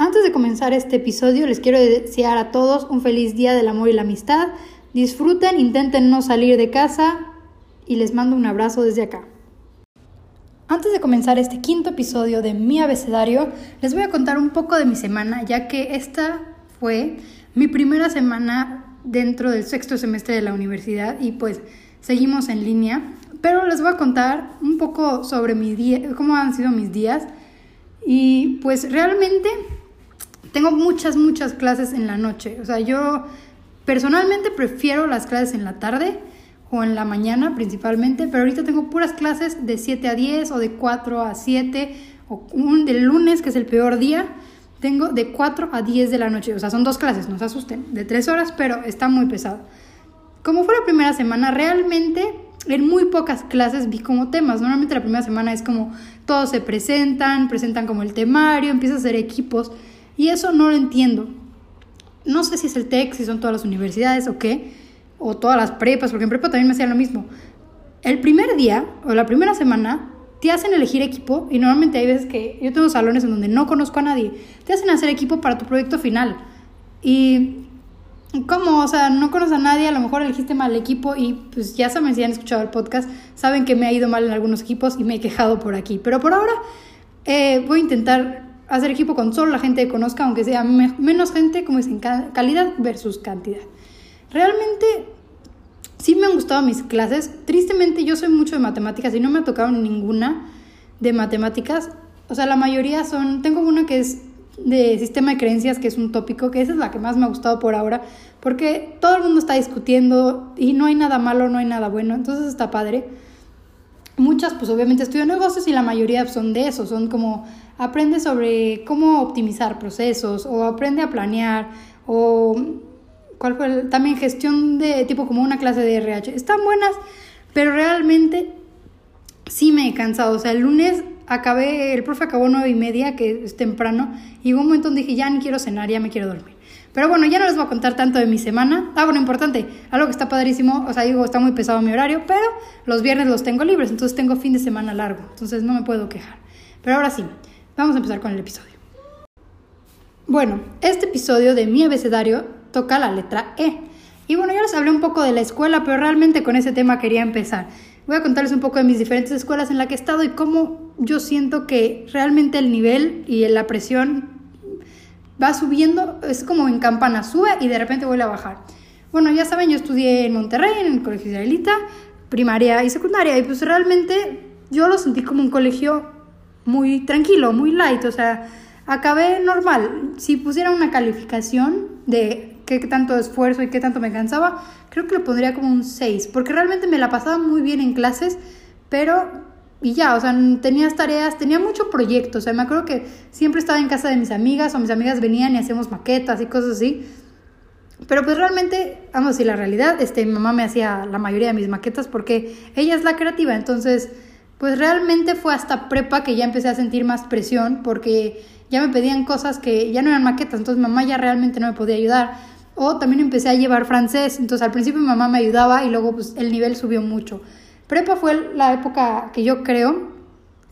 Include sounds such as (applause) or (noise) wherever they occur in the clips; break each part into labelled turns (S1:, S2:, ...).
S1: Antes de comenzar este episodio, les quiero desear a todos un feliz día del amor y la amistad. Disfruten, intenten no salir de casa y les mando un abrazo desde acá. Antes de comenzar este quinto episodio de mi abecedario, les voy a contar un poco de mi semana, ya que esta fue mi primera semana dentro del sexto semestre de la universidad y pues seguimos en línea. Pero les voy a contar un poco sobre mi día, cómo han sido mis días. Y pues realmente tengo muchas, muchas clases en la noche. O sea, yo personalmente prefiero las clases en la tarde o en la mañana principalmente, pero ahorita tengo puras clases de 7 a 10 o de 4 a 7 o un del lunes, que es el peor día, tengo de 4 a 10 de la noche. O sea, son dos clases, no se asusten, de 3 horas, pero está muy pesado. Como fue la primera semana, realmente en muy pocas clases vi como temas. Normalmente la primera semana es como todos se presentan, presentan como el temario, empieza a hacer equipos. Y eso no lo entiendo. No sé si es el TEC, si son todas las universidades o qué, o todas las prepas, porque en prepa también me hacían lo mismo. El primer día o la primera semana te hacen elegir equipo y normalmente hay veces que yo tengo salones en donde no conozco a nadie, te hacen hacer equipo para tu proyecto final. Y ¿cómo? O sea, no conoces a nadie, a lo mejor elegiste mal equipo y pues ya saben si han escuchado el podcast, saben que me ha ido mal en algunos equipos y me he quejado por aquí. Pero por ahora eh, voy a intentar hacer equipo con solo la gente que conozca, aunque sea menos gente, como dicen, calidad versus cantidad. Realmente sí me han gustado mis clases. Tristemente yo soy mucho de matemáticas y no me ha tocado ninguna de matemáticas. O sea, la mayoría son, tengo una que es de sistema de creencias, que es un tópico, que esa es la que más me ha gustado por ahora, porque todo el mundo está discutiendo y no hay nada malo, no hay nada bueno, entonces está padre. Muchas, pues obviamente estudian negocios y la mayoría son de eso, son como aprende sobre cómo optimizar procesos o aprende a planear o cuál fue también gestión de tipo como una clase de RH. Están buenas, pero realmente sí me he cansado. O sea, el lunes acabé, el profe acabó nueve y media, que es temprano, y hubo un momento donde dije, ya ni quiero cenar, ya me quiero dormir. Pero bueno, ya no les voy a contar tanto de mi semana. Ah, bueno, importante, algo que está padrísimo, o sea, digo, está muy pesado mi horario, pero los viernes los tengo libres, entonces tengo fin de semana largo, entonces no me puedo quejar. Pero ahora sí, Vamos a empezar con el episodio. Bueno, este episodio de mi abecedario toca la letra E. Y bueno, ya les hablé un poco de la escuela, pero realmente con ese tema quería empezar. Voy a contarles un poco de mis diferentes escuelas en las que he estado y cómo yo siento que realmente el nivel y la presión va subiendo, es como en campana, sube y de repente vuelve a bajar. Bueno, ya saben, yo estudié en Monterrey, en el Colegio Israelita, primaria y secundaria, y pues realmente yo lo sentí como un colegio muy tranquilo, muy light, o sea, acabé normal. Si pusiera una calificación de qué tanto esfuerzo y qué tanto me cansaba, creo que lo pondría como un 6, porque realmente me la pasaba muy bien en clases, pero y ya, o sea, tenías tareas, tenía mucho proyecto, o sea, me acuerdo que siempre estaba en casa de mis amigas o mis amigas venían y hacíamos maquetas y cosas así. Pero pues realmente, vamos a decir la realidad, este, mi mamá me hacía la mayoría de mis maquetas porque ella es la creativa, entonces pues realmente fue hasta prepa que ya empecé a sentir más presión porque ya me pedían cosas que ya no eran maquetas, entonces mamá ya realmente no me podía ayudar. O también empecé a llevar francés, entonces al principio mi mamá me ayudaba y luego pues el nivel subió mucho. Prepa fue la época que yo creo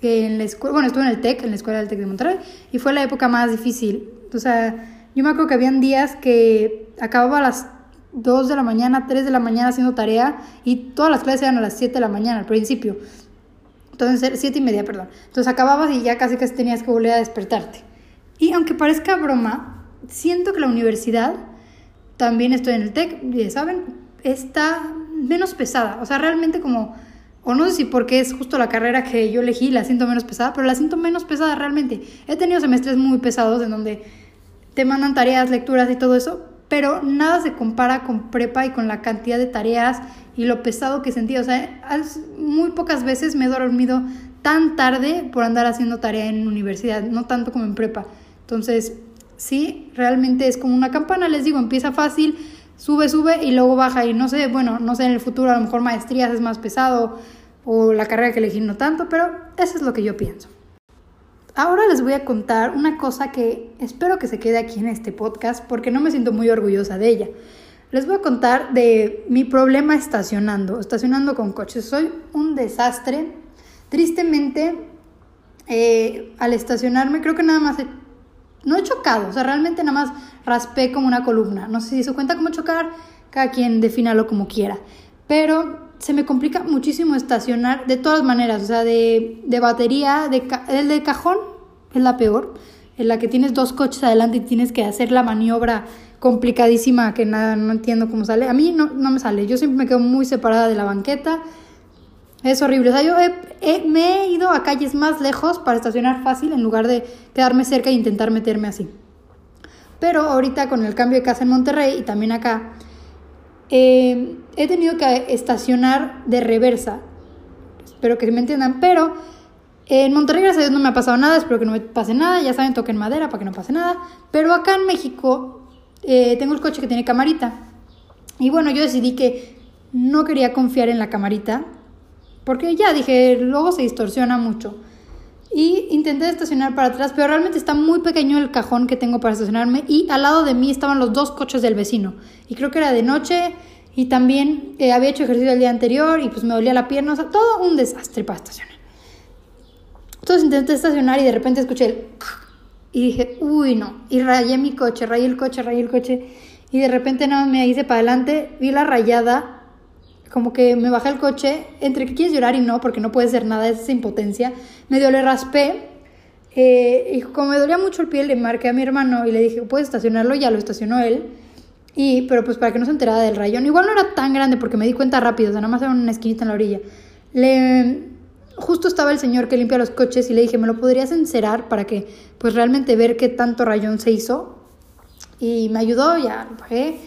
S1: que en la escuela, bueno, estuve en el TEC, en la escuela del TEC de Monterrey, y fue la época más difícil. O sea, yo me acuerdo que habían días que acababa a las 2 de la mañana, 3 de la mañana haciendo tarea y todas las clases eran a las 7 de la mañana al principio. Entonces, siete y media, perdón. Entonces acababas y ya casi casi tenías que volver a despertarte. Y aunque parezca broma, siento que la universidad, también estoy en el TEC, ya saben, está menos pesada. O sea, realmente como, o no sé si porque es justo la carrera que yo elegí, la siento menos pesada, pero la siento menos pesada realmente. He tenido semestres muy pesados en donde te mandan tareas, lecturas y todo eso, pero nada se compara con prepa y con la cantidad de tareas y lo pesado que sentía. O sea, muy pocas veces me he dormido tan tarde por andar haciendo tarea en universidad, no tanto como en prepa. Entonces, sí, realmente es como una campana, les digo, empieza fácil, sube, sube y luego baja. Y no sé, bueno, no sé, en el futuro a lo mejor maestrías es más pesado o la carrera que elegí no tanto, pero eso es lo que yo pienso. Ahora les voy a contar una cosa que espero que se quede aquí en este podcast porque no me siento muy orgullosa de ella. Les voy a contar de mi problema estacionando, estacionando con coches. Soy un desastre. Tristemente, eh, al estacionarme, creo que nada más he no he chocado, o sea, realmente nada más raspé como una columna. No sé si se cuenta como chocar, cada quien defínalo como quiera. Pero se me complica muchísimo estacionar de todas maneras, o sea, de, de batería, de el de cajón es la peor, en la que tienes dos coches adelante y tienes que hacer la maniobra complicadísima que nada, no entiendo cómo sale. A mí no, no me sale, yo siempre me quedo muy separada de la banqueta. Es horrible. O sea, yo me he ido a calles más lejos para estacionar fácil en lugar de quedarme cerca e intentar meterme así. Pero ahorita con el cambio de casa en Monterrey y también acá, eh, he tenido que estacionar de reversa. Espero que me entiendan, pero en Monterrey, gracias a Dios, no me ha pasado nada. Espero que no me pase nada. Ya saben, toquen madera para que no pase nada. Pero acá en México, eh, tengo el coche que tiene camarita. Y bueno, yo decidí que no quería confiar en la camarita. Porque ya dije, luego se distorsiona mucho. Y intenté estacionar para atrás, pero realmente está muy pequeño el cajón que tengo para estacionarme. Y al lado de mí estaban los dos coches del vecino. Y creo que era de noche. Y también eh, había hecho ejercicio el día anterior y pues me dolía la pierna. O sea, todo un desastre para estacionar. Entonces intenté estacionar y de repente escuché el... (laughs) Y dije, uy, no. Y rayé mi coche, rayé el coche, rayé el coche. Y de repente no me hice para adelante, vi la rayada, como que me bajé el coche, entre que quieres llorar y no, porque no puede ser nada, es esa impotencia. Medio le raspé. Eh, y como me dolía mucho el pie, le marqué a mi hermano y le dije, ¿puedes estacionarlo? Ya lo estacionó él. Y, pero pues para que no se enterara del rayón. Igual no era tan grande porque me di cuenta rápido, o sea, nada más era una esquinita en la orilla. Le justo estaba el señor que limpia los coches y le dije, ¿me lo podrías encerar para que pues realmente ver qué tanto rayón se hizo? Y me ayudó, ya lo bajé.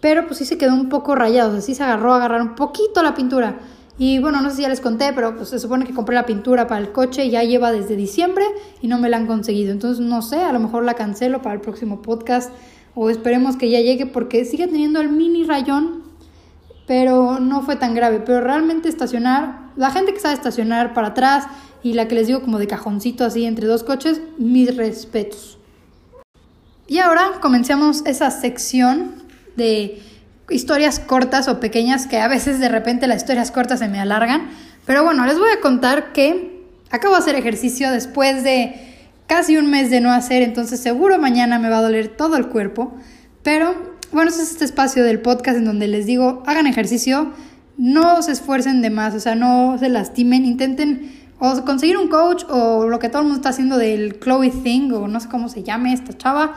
S1: Pero pues sí se quedó un poco rayado, o sea, sí se agarró a agarrar un poquito la pintura. Y bueno, no sé si ya les conté, pero pues se supone que compré la pintura para el coche ya lleva desde diciembre y no me la han conseguido. Entonces no sé, a lo mejor la cancelo para el próximo podcast o esperemos que ya llegue porque sigue teniendo el mini rayón pero no fue tan grave. Pero realmente estacionar, la gente que sabe estacionar para atrás y la que les digo como de cajoncito así entre dos coches, mis respetos. Y ahora comencemos esa sección de historias cortas o pequeñas que a veces de repente las historias cortas se me alargan. Pero bueno, les voy a contar que acabo de hacer ejercicio después de casi un mes de no hacer, entonces seguro mañana me va a doler todo el cuerpo. Pero bueno, ese es este espacio del podcast en donde les digo, hagan ejercicio, no se esfuercen de más, o sea, no se lastimen, intenten o conseguir un coach o lo que todo el mundo está haciendo del Chloe Thing o no sé cómo se llame esta chava,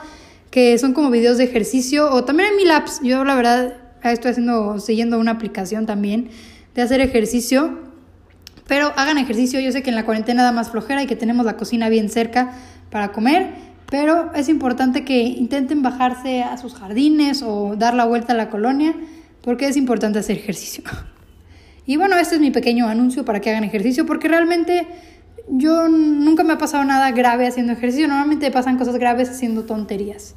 S1: que son como videos de ejercicio o también en mi labs, yo la verdad estoy haciendo, siguiendo una aplicación también de hacer ejercicio, pero hagan ejercicio, yo sé que en la cuarentena da más flojera y que tenemos la cocina bien cerca para comer, pero es importante que intenten bajarse a sus jardines o dar la vuelta a la colonia porque es importante hacer ejercicio. (laughs) Y bueno, este es mi pequeño anuncio para que hagan ejercicio porque realmente yo nunca me ha pasado nada grave haciendo ejercicio, normalmente pasan cosas graves haciendo tonterías.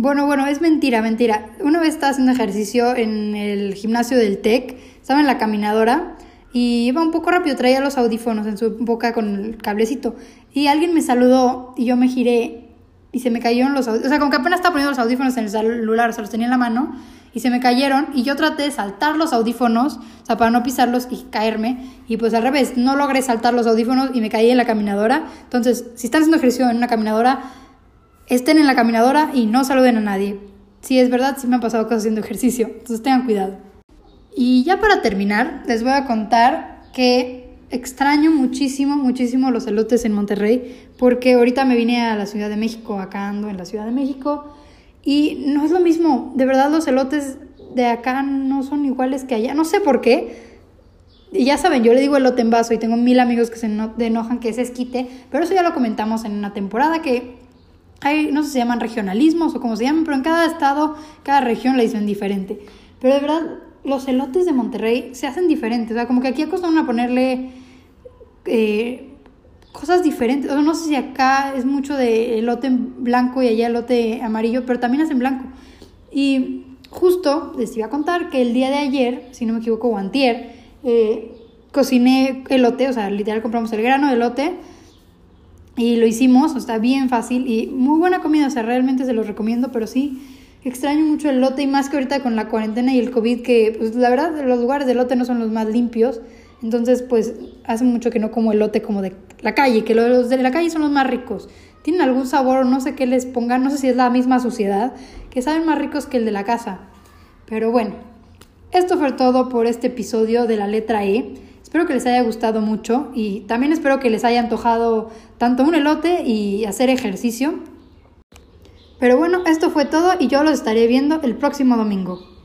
S1: Bueno, bueno, es mentira, mentira. Una vez estaba haciendo ejercicio en el gimnasio del TEC, estaba en la caminadora y iba un poco rápido, traía los audífonos en su boca con el cablecito. Y alguien me saludó y yo me giré y se me cayeron los audífonos. O sea, como que apenas estaba poniendo los audífonos en el celular, se los tenía en la mano y se me cayeron y yo traté de saltar los audífonos, o sea, para no pisarlos y caerme. Y pues al revés, no logré saltar los audífonos y me caí en la caminadora. Entonces, si están haciendo ejercicio en una caminadora, estén en la caminadora y no saluden a nadie. Si es verdad, sí me han pasado cosas haciendo ejercicio, entonces tengan cuidado. Y ya para terminar, les voy a contar que extraño muchísimo, muchísimo los elotes en Monterrey, porque ahorita me vine a la Ciudad de México, acá ando en la Ciudad de México, y no es lo mismo, de verdad los elotes de acá no son iguales que allá, no sé por qué. Y ya saben, yo le digo elote en vaso y tengo mil amigos que se enojan que es esquite, pero eso ya lo comentamos en una temporada que hay, no sé si se llaman regionalismos o como se llaman, pero en cada estado, cada región le dicen diferente. Pero de verdad, los elotes de Monterrey se hacen diferentes. O sea, como que aquí acostumbran a ponerle eh, cosas diferentes. O sea, no sé si acá es mucho de elote blanco y allá elote amarillo, pero también hacen blanco. Y justo les iba a contar que el día de ayer, si no me equivoco, o antier, eh, cociné elote, o sea, literal compramos el grano de y lo hicimos, está bien fácil y muy buena comida, o sea, realmente se los recomiendo, pero sí extraño mucho el lote y más que ahorita con la cuarentena y el COVID, que pues la verdad los lugares de lote no son los más limpios. Entonces, pues hace mucho que no como el lote como de la calle, que los de la calle son los más ricos. tienen algún sabor no sé qué les pongan, no sé si es la misma suciedad, que saben más ricos que el de la casa. Pero bueno, esto fue todo por este episodio de la letra E. Espero que les haya gustado mucho y también espero que les haya antojado tanto un elote y hacer ejercicio. Pero bueno, esto fue todo y yo los estaré viendo el próximo domingo.